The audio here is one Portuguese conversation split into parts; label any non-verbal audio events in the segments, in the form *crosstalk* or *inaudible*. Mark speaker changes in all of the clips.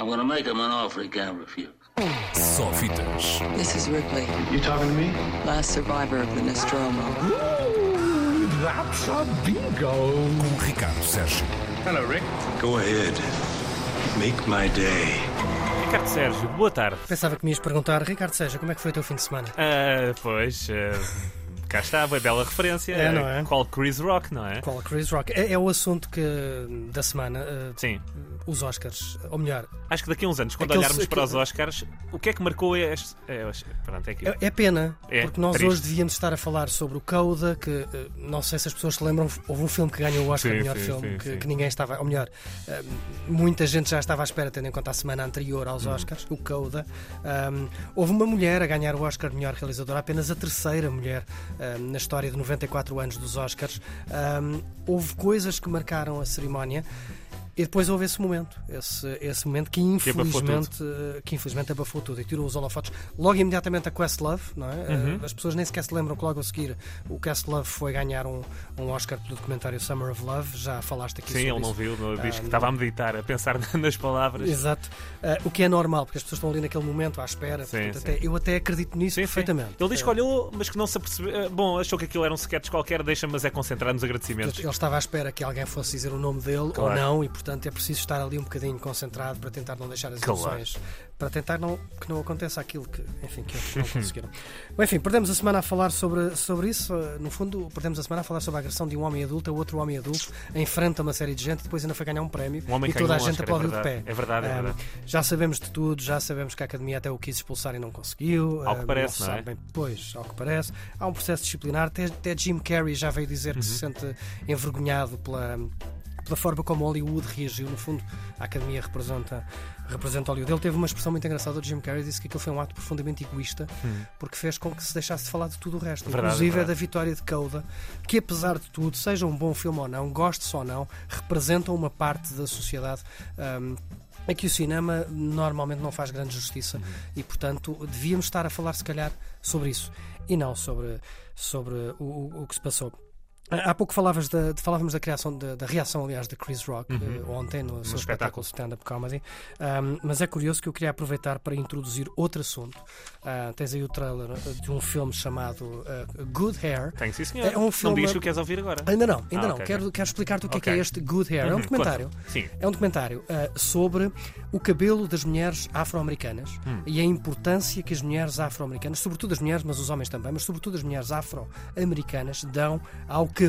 Speaker 1: I'm gonna make him an offer he can't refuse.
Speaker 2: Só fitas.
Speaker 3: This is Ripley,
Speaker 4: You talking to me?
Speaker 3: last survivor of the Nostromo.
Speaker 4: That's a bingo.
Speaker 2: Com Ricardo Sérgio.
Speaker 4: Hello, Rick.
Speaker 5: Go ahead. Make my day.
Speaker 6: Ricardo Sérgio, boa tarde.
Speaker 7: Pensava que me ias perguntar, Ricardo Seja, como é que foi o teu fim de semana?
Speaker 6: Ah, pois, ah, cá está, uma bela referência.
Speaker 7: É, não é?
Speaker 6: Qual Chris Rock, não é?
Speaker 7: Qual Chris Rock? É, é o assunto que da semana, eh,
Speaker 6: Sim.
Speaker 7: os Oscars, ou melhor,
Speaker 6: Acho que daqui a uns anos, quando
Speaker 7: Aquele-
Speaker 6: olharmos para os Oscars, o que é que marcou este. É, pronto, é
Speaker 7: é, é pena,
Speaker 6: É,
Speaker 7: porque nós
Speaker 6: triste.
Speaker 7: hoje devíamos estar a falar sobre o Coda, que eh, não sei se as pessoas se lembram, houve um filme que ganhou o Oscar
Speaker 6: Sim,
Speaker 7: de melhor
Speaker 6: sim,
Speaker 7: filme,
Speaker 6: sim,
Speaker 7: que, que ninguém estava, ou melhor, eh, muita gente já estava à espera, tendo em conta a semana anterior aos
Speaker 6: Uhum.
Speaker 7: Oscars, o Coda. Um, houve uma mulher a ganhar o Oscar de melhor realizadora, apenas a terceira mulher na história de 94 anos dos Oscars. Houve coisas que marcaram a cerimónia. E depois houve esse momento, esse, esse momento que infelizmente, eh, que infelizmente abafou tudo e tirou os holofotes. Logo imediatamente a Questlove, não é?
Speaker 6: Uhum.
Speaker 7: Eh, As pessoas nem sequer se lembram que logo a seguir o Questlove foi ganhar um, um Oscar pelo documentário Summer of Love. Já falaste aqui
Speaker 6: Sim,
Speaker 7: sobre
Speaker 6: ele não viu, não, diz
Speaker 7: Ah,
Speaker 6: que estava a meditar, a pensar *laughs* nas palavras.
Speaker 7: Exato. Eh, o que é normal, porque as pessoas estão ali naquele momento à espera.
Speaker 6: Sim,
Speaker 7: portanto,
Speaker 6: sim.
Speaker 7: até- eu até acredito nisso
Speaker 6: Sim,
Speaker 7: perfeitamente.
Speaker 6: Ele diz que
Speaker 7: Eh,
Speaker 6: olhou, mas que não se apercebeu. ah, Bom, achou que aquilo era um sketch qualquer, deixa, mas é concentrar nos agradecimentos.
Speaker 7: Ele estava à espera que alguém fosse dizer o nome dele
Speaker 6: Claro.
Speaker 7: ou não, e portanto é preciso estar ali um bocadinho concentrado para tentar não deixar as
Speaker 6: Claro.
Speaker 7: emoções, para tentar não, que não aconteça aquilo que, enfim, que outros não *laughs* conseguiram. Bom, enfim, perdemos a semana a falar sobre, sobre isso. No fundo, perdemos a semana a falar sobre a agressão de um homem adulto a outro homem adulto, enfrenta uma série de gente e depois ainda foi ganhar um prémio
Speaker 6: Um
Speaker 7: e toda a
Speaker 6: um
Speaker 7: gente
Speaker 6: Oscar, é
Speaker 7: aplaudiu de pé.
Speaker 6: É verdade, é
Speaker 7: Um,
Speaker 6: verdade.
Speaker 7: já sabemos de tudo, já sabemos que a Academia até o quis expulsar e não conseguiu.
Speaker 6: Ao que
Speaker 7: Um,
Speaker 6: parece,
Speaker 7: se
Speaker 6: não é?
Speaker 7: bem Pois, ao que parece. Há um processo disciplinar. Até, até Jim Carrey já veio dizer que se
Speaker 6: Uhum.
Speaker 7: sente envergonhado pela, pela forma como Hollywood reagiu. No fundo, a Academia representa, representa Hollywood. Ele teve uma expressão muito engraçada. O Jim Carrey disse que aquilo foi um ato profundamente egoísta porque fez com que se deixasse de falar de tudo o resto.
Speaker 6: Hum. Verdade,
Speaker 7: Inclusive
Speaker 6: verdade.
Speaker 7: é da vitória de Coda, que apesar de tudo, seja um bom filme ou não, goste-se ou não, representam uma parte da sociedade. hum, a que o cinema normalmente não faz grande justiça
Speaker 6: Uhum.
Speaker 7: e, portanto, devíamos estar a falar, se calhar, sobre isso e não sobre, sobre o- o que se passou. Há pouco falavas da, falávamos da, criação, da, da reação, aliás, de Chris Rock eh, ontem no seu
Speaker 6: espetáculo.
Speaker 7: espetáculo stand-up comedy. Um, mas é curioso que eu queria aproveitar para introduzir outro assunto. Ah, tens aí o trailer eh, de um filme chamado ah, Good Hair.
Speaker 6: Tenho sim, senhor.
Speaker 7: É um
Speaker 6: Não
Speaker 7: filme-
Speaker 6: me diz que o queres ouvir agora.
Speaker 7: Ainda não, ainda
Speaker 6: Ah,
Speaker 7: não.
Speaker 6: ok,
Speaker 7: quero,
Speaker 6: ok.
Speaker 7: quero explicar-te o que é que é este Good Hair. É um
Speaker 6: Uhum,
Speaker 7: documentário.
Speaker 6: Sim.
Speaker 7: É um documentário ah, sobre o cabelo das mulheres afro-americanas
Speaker 6: Hum.
Speaker 7: e a importância que as mulheres afro-americanas, sobretudo as mulheres, mas os homens também, mas sobretudo as mulheres afro-americanas, dão ao cabelo.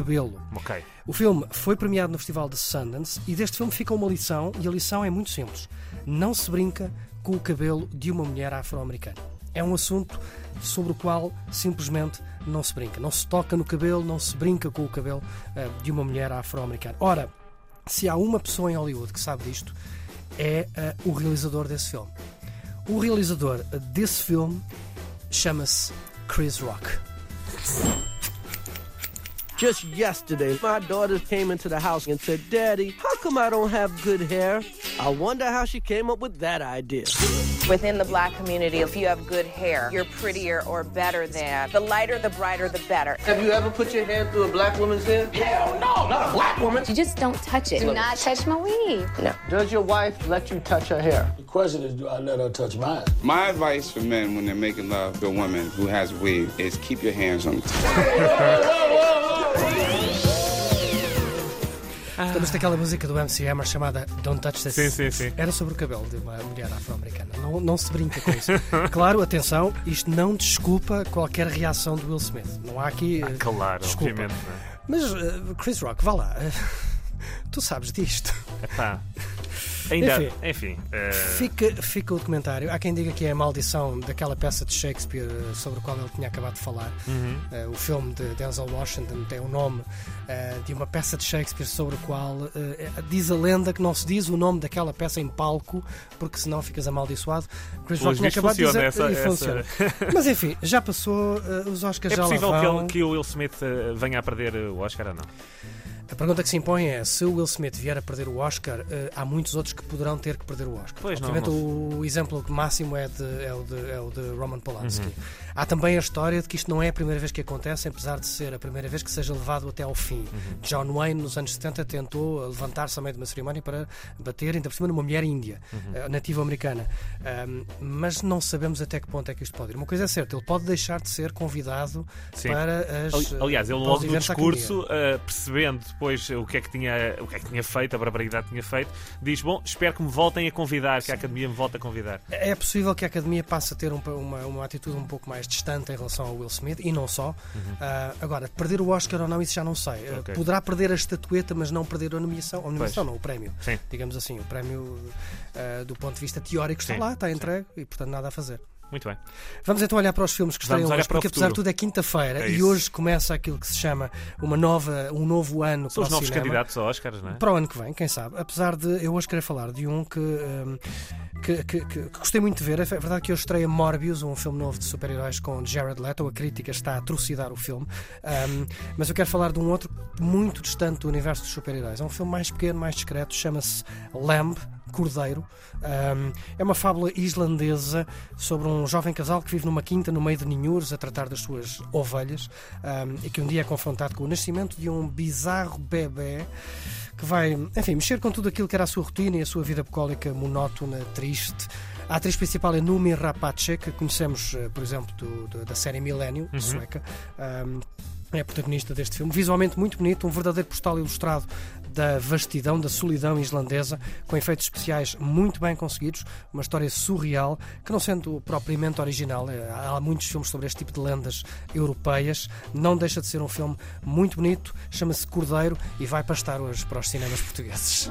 Speaker 6: Ok.
Speaker 7: O filme foi premiado no Festival de Sundance e deste filme fica uma lição, e a lição é muito simples: não se brinca com o cabelo de uma mulher afro-americana. É um assunto sobre o qual simplesmente não se brinca. Não se toca no cabelo, não se brinca com o cabelo eh, de uma mulher afro-americana. Ora, se há uma pessoa em Hollywood que sabe disto, é eh, o realizador desse filme. O realizador eh, desse filme chama-se Chris Rock.
Speaker 8: Just yesterday, my daughter came into the house and said, Daddy, how come I don't have good hair? I wonder how she came up with that idea.
Speaker 9: Within the black community, if you have good hair, you're prettier or better than. The lighter, the brighter, the better.
Speaker 8: Have you ever put your hand through a black woman's hair? Hell no, not a black woman.
Speaker 10: You just don't touch it. Do not touch my weave.
Speaker 9: No.
Speaker 8: Does your wife let you touch her hair?
Speaker 4: The question is, do I let her touch mine?
Speaker 11: My advice for men when they're making love to a woman who has weave is keep your hands on the *laughs* *laughs*
Speaker 7: Estamos daquela música do MC Hammer chamada Don't Touch This.
Speaker 6: Sim, sim, sim.
Speaker 7: Era sobre o cabelo de uma mulher afro-americana. Não, não se brinca com isso. *laughs* claro, atenção, isto não desculpa qualquer reação do Will Smith. Não há aqui. eh,
Speaker 6: Claro,
Speaker 7: desculpa.
Speaker 6: obviamente. não é?
Speaker 7: Mas, eh, Chris Rock, vá lá. *laughs* tu sabes disto.
Speaker 6: Epá. Ainda,
Speaker 7: Enfim.
Speaker 6: enfim. eh,
Speaker 7: Fica, fica o documentário. Há quem diga que é a maldição daquela peça de Shakespeare eh, sobre a qual ele tinha acabado de falar.
Speaker 6: Uhum.
Speaker 7: Eh, o filme de Denzel Washington tem o nome eh, de uma peça de Shakespeare sobre o qual diz a lenda que não se diz o nome daquela peça em palco porque senão ficas amaldiçoado. Chris Rock tinha
Speaker 6: vistos
Speaker 7: acabado de dizer
Speaker 6: essa-
Speaker 7: e funciona. Mas enfim, já passou, os Oscars
Speaker 6: é
Speaker 7: já
Speaker 6: possível
Speaker 7: lá
Speaker 6: que,
Speaker 7: vão.
Speaker 6: ele- que o Will Smith venha a perder o Oscar ou não?
Speaker 7: A pergunta que se impõe é: se o Will Smith vier a perder o Oscar, eh, há muitos outros que poderão ter que perder o Oscar.
Speaker 6: Pois, não,
Speaker 7: Obviamente,
Speaker 6: não.
Speaker 7: o exemplo máximo é, de- é o, de, é o de Roman Polanski.
Speaker 6: Uhum.
Speaker 7: Há também a história de que isto não é a primeira vez que acontece, apesar de ser a primeira vez que seja levado até ao fim.
Speaker 6: Uhum.
Speaker 7: John Wayne, nos anos 70, tentou levantar-se a meio de uma cerimónia para bater, ainda por cima, numa mulher índia,
Speaker 6: Uhum.
Speaker 7: eh, nativa americana. Mas não sabemos até que ponto é que isto pode ir. Uma coisa é certa, ele pode deixar de ser convidado
Speaker 6: Sim.
Speaker 7: para as.
Speaker 6: Ali- Aliás, ele logo no discurso, uh, percebendo depois o que, é que tinha, o que é que tinha feito, a barbaridade que tinha feito, diz: Bom, espero que me voltem a convidar, que a academia me volte a convidar.
Speaker 7: É possível que a academia passe a ter um uma, uma atitude um pouco mais distante em relação ao Will Smith e não só. Ah, agora, perder o Oscar ou não, isso já não sei. Ah,
Speaker 6: Uhum. Ok.
Speaker 7: Poderá perder a estatueta, mas não perder a nomeação. A nomeação
Speaker 6: Pois.
Speaker 7: não, o prémio.
Speaker 6: Sim.
Speaker 7: Digamos assim, o prémio ah, do ponto de vista teórico está
Speaker 6: Sim,
Speaker 7: lá, está
Speaker 6: sim.
Speaker 7: entregue e, portanto, nada a fazer.
Speaker 6: Muito bem.
Speaker 7: Vamos então olhar para os filmes que
Speaker 6: olhar
Speaker 7: hoje, porque apesar de tudo é quinta-feira
Speaker 6: É
Speaker 7: e hoje começa aquilo que se chama uma nova, um novo ano
Speaker 6: São
Speaker 7: para
Speaker 6: os novos
Speaker 7: cinema.
Speaker 6: candidatos a Oscars, não é?
Speaker 7: Para o ano que vem, quem sabe. Apesar de eu hoje querer falar de um que, hum, que, que- que- que gostei muito de ver. É verdade que eu estreia Morbius, um filme novo de super-heróis com Jared Leto. A crítica está a atrocidar o filme. Hum, mas eu quero falar de um outro muito distante do universo dos super-heróis. É um filme mais pequeno, mais discreto. Chama-se Lamb. Cordeiro. Hum, é uma fábula islandesa sobre um jovem casal que vive numa quinta no meio de ninhures a tratar das suas ovelhas hum, e que um dia é confrontado com o nascimento de um bizarro bebê que vai, enfim, mexer com tudo aquilo que era a sua rotina e a sua vida bucólica monótona, triste. A atriz principal é Numi Rapace, que conhecemos, eh, por exemplo, do- do- da série Millennium,
Speaker 6: Uhum.
Speaker 7: sueca. Um, é a protagonista deste filme. Visualmente muito bonito, um verdadeiro postal ilustrado da vastidão, da solidão islandesa, com efeitos especiais muito bem conseguidos, uma história surreal, que não sendo propriamente original, eh, há muitos filmes sobre este tipo de lendas europeias, não deixa de ser um filme muito bonito, chama-se Cordeiro e vai pastar hoje para os cinemas portugueses.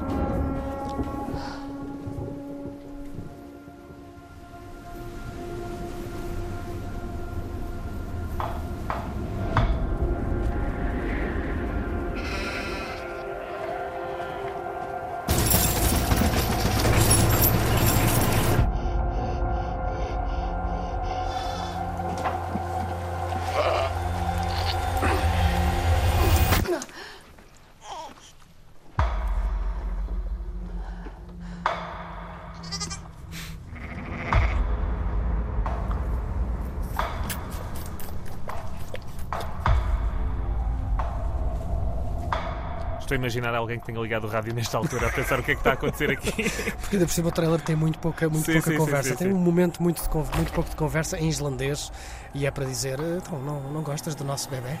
Speaker 6: Estou a imaginar alguém que tenha ligado o rádio nesta altura a pensar o que é que está a acontecer aqui. *laughs*
Speaker 7: Porque ainda por cima o trailer tem muito pouca, muito
Speaker 6: Sim,
Speaker 7: pouca
Speaker 6: sim,
Speaker 7: conversa.
Speaker 6: sim,
Speaker 7: tem um momento muito, de muito pouco de conversa em islandês e é para dizer: então, não, não gostas do nosso bebê?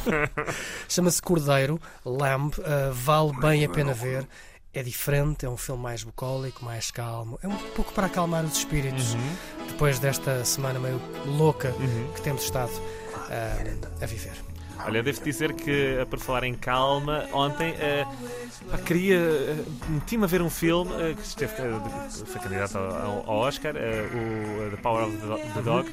Speaker 7: *laughs* Chama-se Cordeiro, Lamb, uh, vale bem a pena ver. É diferente, é um filme mais bucólico, mais calmo. É um pouco para acalmar os espíritos
Speaker 6: Uhum.
Speaker 7: depois desta semana meio louca que temos estado uh, a viver.
Speaker 6: Olha, devo dizer que, a por falar em calma, ontem eh, pá, queria. eh, Meti-me a ver um filme eh, que esteve, eh, foi candidato ao, ao Oscar, eh, o eh, The Power of the, Do- the Dog.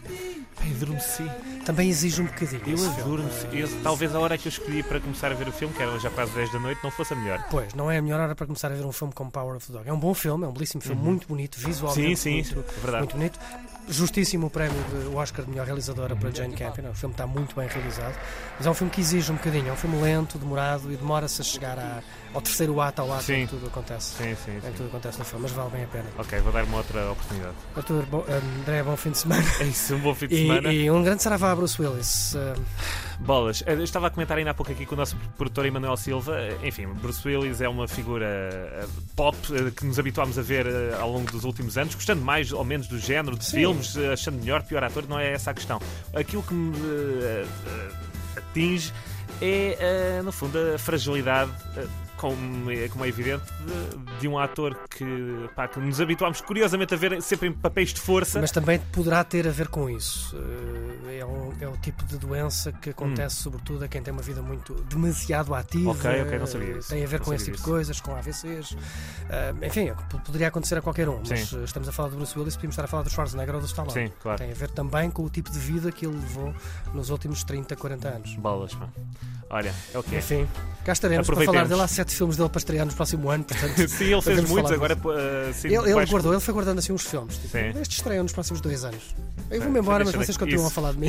Speaker 6: Pá, adormeci.
Speaker 7: Também exige um bocadinho.
Speaker 6: Eu adoro-me. Eu- Talvez a hora que eu escolhi para começar a ver o filme, que era já quase 10 da noite, não fosse a melhor.
Speaker 7: Pois, não é a melhor hora para começar a ver um filme como Power of the Dog. É um bom filme, é um belíssimo filme, muito bonito, visualmente
Speaker 6: Sim, sim,
Speaker 7: muito,
Speaker 6: é verdade.
Speaker 7: muito bonito. Justíssimo o prémio do Oscar de melhor realizadora para Jane Campion. O filme está muito bem realizado, mas é um filme que exige um bocadinho. É um filme lento, demorado e demora-se a chegar à- ao terceiro ato, ao ato
Speaker 6: Sim.
Speaker 7: em que tudo acontece.
Speaker 6: Sim, sim,
Speaker 7: Em
Speaker 6: sim.
Speaker 7: tudo acontece no filme, mas vale bem a pena.
Speaker 6: Ok, vou dar uma outra oportunidade.
Speaker 7: Arthur, bom, André, bom fim de semana.
Speaker 6: É isso, um bom fim de *laughs*
Speaker 7: E,
Speaker 6: semana.
Speaker 7: e um grande saravá a Bruce Willis. Uh,
Speaker 6: Bolas, Eh, eu estava a comentar ainda há pouco aqui com o nosso produtor Emanuel Silva. Eh, Enfim, Bruce Willis é uma figura eh, pop eh, que nos habituámos a ver eh, ao longo dos últimos anos, gostando mais ou menos do género de filmes, eh, achando melhor, pior ator, não é essa a questão. Aquilo que me eh, eh, atinge é, eh, no fundo, a fragilidade. eh, como é, como é evidente, de, de um ator que, pá, que nos habituámos curiosamente a ver sempre em papéis de força.
Speaker 7: Mas também poderá ter a ver com isso. É, um- é o tipo de doença que acontece sobretudo a quem tem uma vida muito demasiado ativa.
Speaker 6: Hum. Ok, ok, não sabia isso.
Speaker 7: Tem a ver
Speaker 6: Não
Speaker 7: com esse tipo de
Speaker 6: isso.
Speaker 7: coisas, com AVCs. Eh, enfim, é poderia acontecer a qualquer um. Mas
Speaker 6: Sim.
Speaker 7: eh, estamos a falar do Bruce Willis, podemos estar a falar do Schwarzenegger ou do Stallone.
Speaker 6: Sim, claro.
Speaker 7: Tem a ver também com o tipo de vida que ele levou nos últimos 30, 40 anos.
Speaker 6: Bolas, pá. Olha, é o que é.
Speaker 7: Enfim, cá estaremos para falar dele. Há sete filmes dele para estrear no próximo ano, portanto. *laughs*
Speaker 6: Sim, ele fez muitos, agora uh, sim,
Speaker 7: Ele, ele guardou, ele foi guardando assim uns filmes. Tipo, este estreia nos próximos dois anos. Eu vou-me embora, mas vocês continuam a
Speaker 6: isso.
Speaker 7: falar de mim.